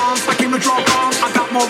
I came to draw bombs. I got more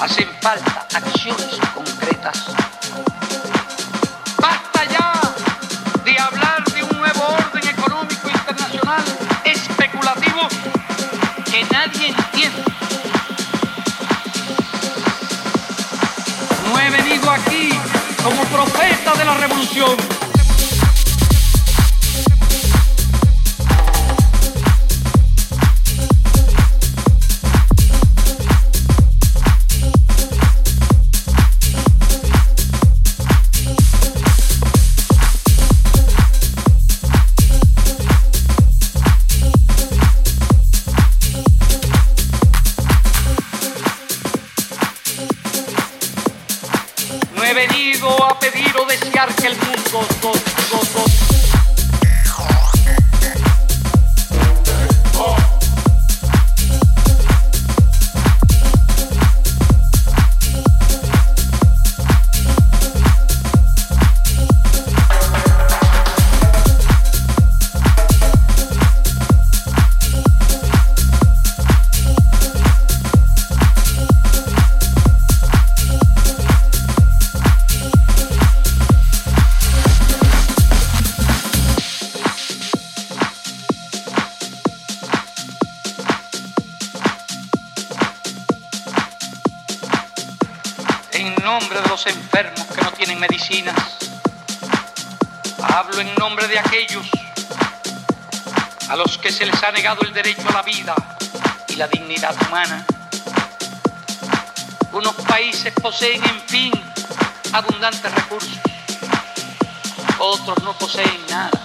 Hacen falta acciones concretas. Basta ya de hablar de un nuevo orden económico internacional especulativo que nadie entiende. No he venido aquí como profeta de la revolución. Ha negado el derecho a la vida y la dignidad humana. Unos países poseen, en fin, abundantes recursos. Otros no poseen nada.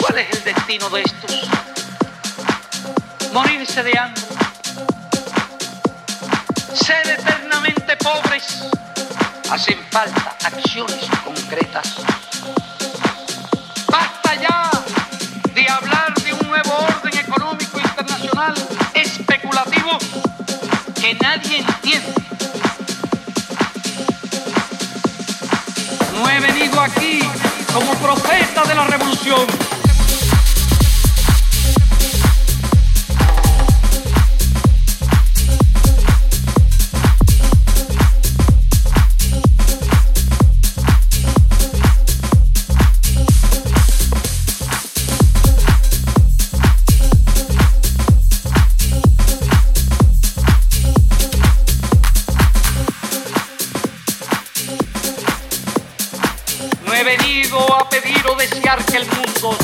¿Cuál es el destino de estos? Morirse de hambre ser eternamente pobres. Hacen falta venido a pedir o desear que el mundo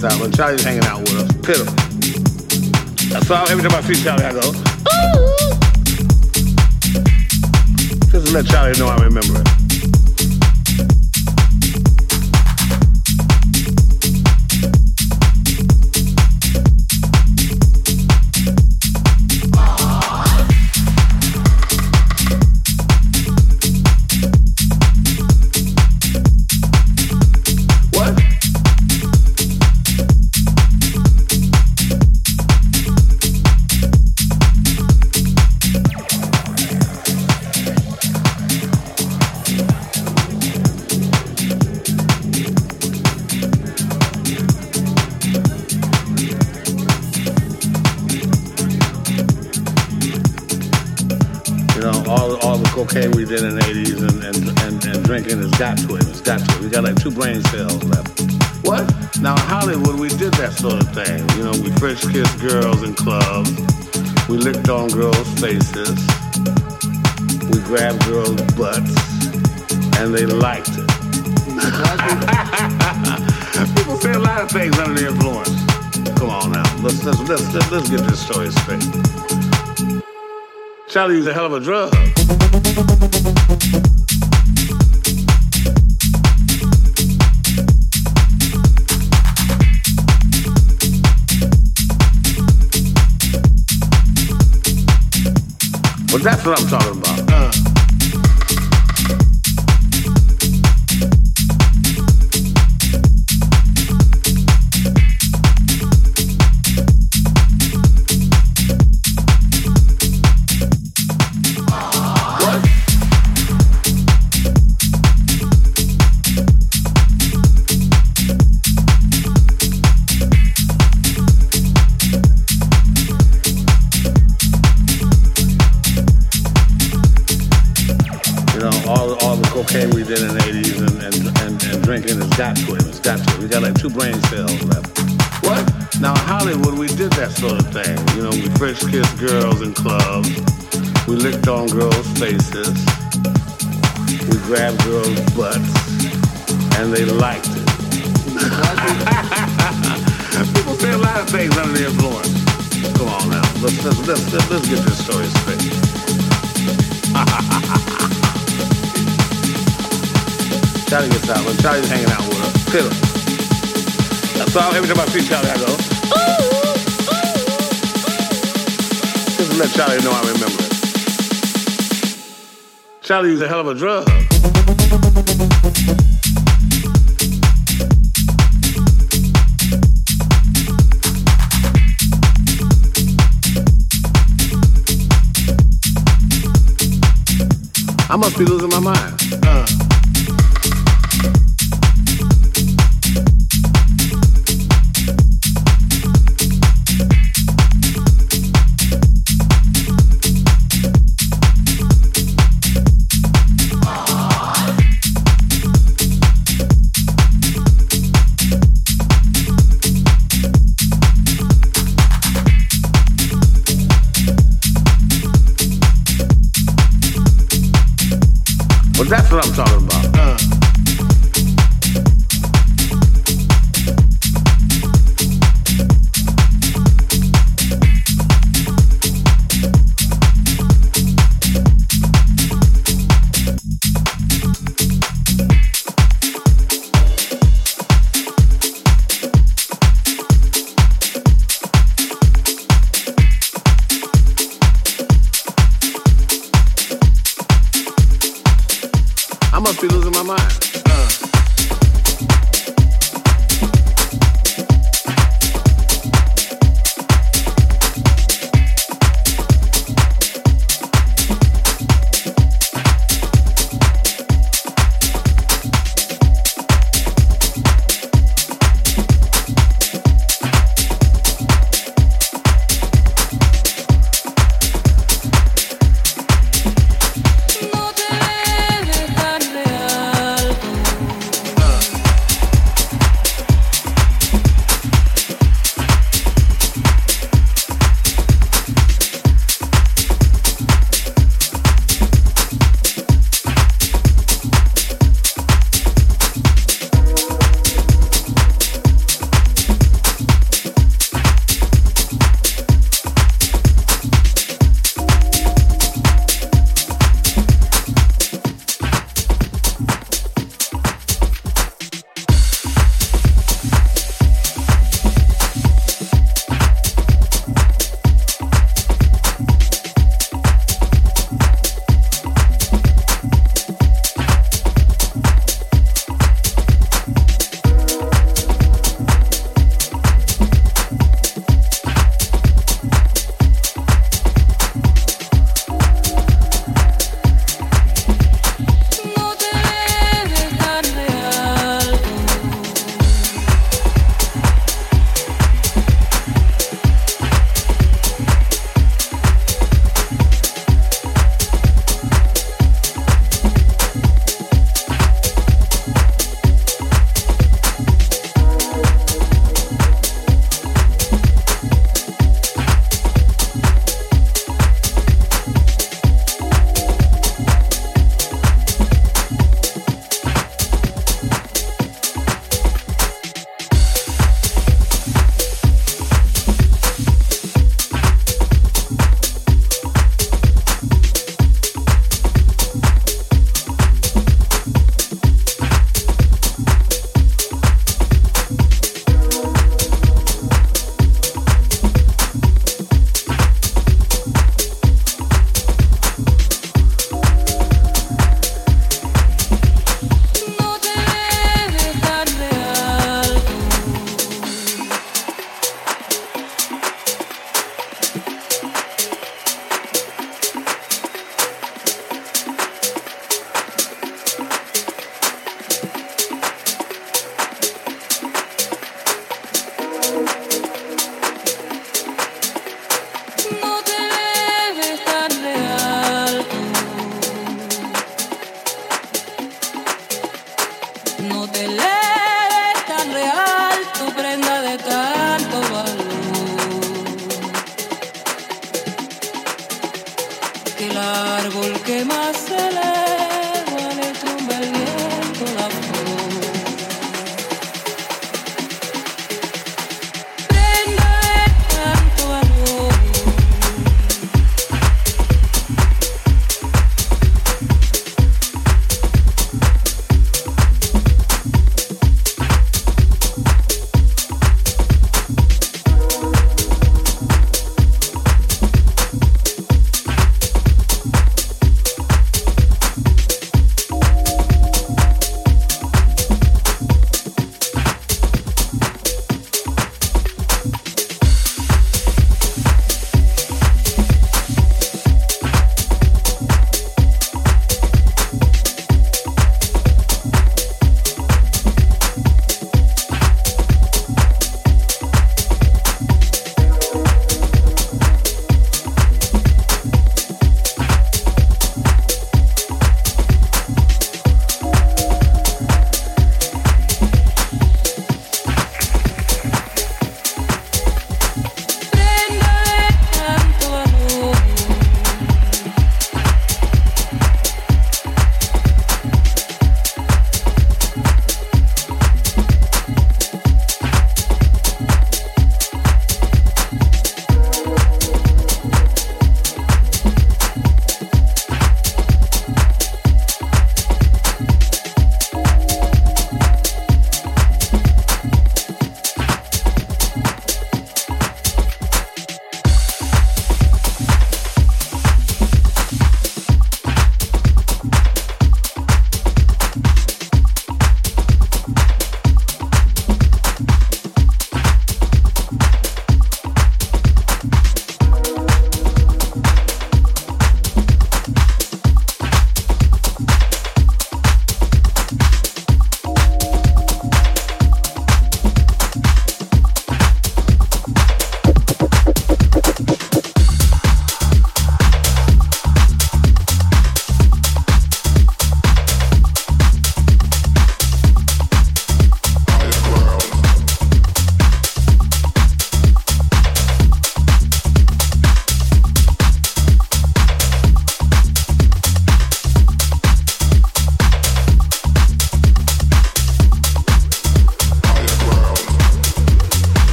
gets out, when Charlie's hanging out with us, pitiful. So every time I see Charlie, I go, ooh. Just to let Charlie know I remember it. Cocaine we did in the 80s and, and, and, and drinking has got to it. It's got to it. We got like two brain cells left. What? Now, in Hollywood, we did that sort of thing. You know, we French kissed girls in clubs. We licked on girls' faces. We grabbed girls' butts. And they liked it. People say a lot of things under the influence. Come on now. Let's, let's, let's, let's, get this story straight. Charlie a hell of a drug. But that's what I'm talking about. Uh. Girls in clubs. We licked on girls' faces. We grabbed girls' butts. And they liked it. People say a lot of things under the influence. Come on now. Let's, let's, let's, let's, let's get this story straight. Charlie gets out. When Charlie's hanging out with us, pitiful. So every time I see Charlie, I go, let Charlie know I remember it. Charlie used a hell of a drug. I must be losing my mind.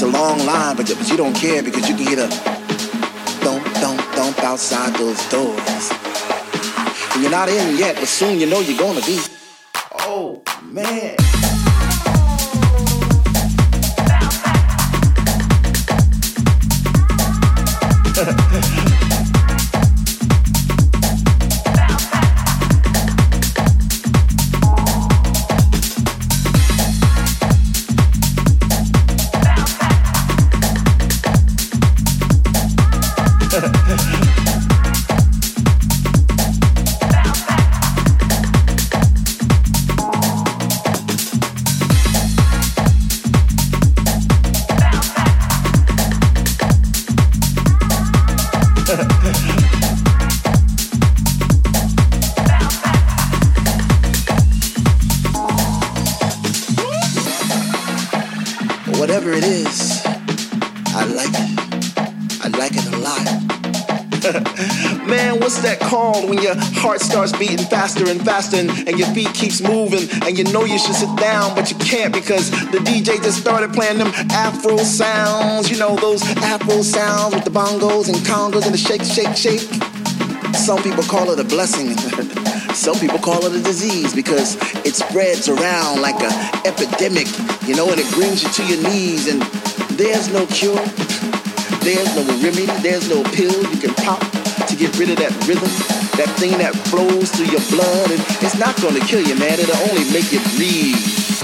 It's a long line, but, but you don't care because you can hit a thump, thump, thump outside those doors. And you're not in yet, but soon you know you're gonna be. Oh, man. starts beating faster and faster, and, and your feet keeps moving, and you know you should sit down, but you can't because the DJ just started playing them Afro sounds. You know those Afro sounds with the bongos and congas and the shake, shake, shake. Some people call it a blessing. Some people call it a disease because it spreads around like a epidemic, you know, and it brings you to your knees. And there's no cure, there's no remedy, there's no pill you can pop get rid of that rhythm, that thing that flows through your blood. And it's not to kill you, man. It'll only make you breathe.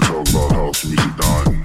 talk about house music dying.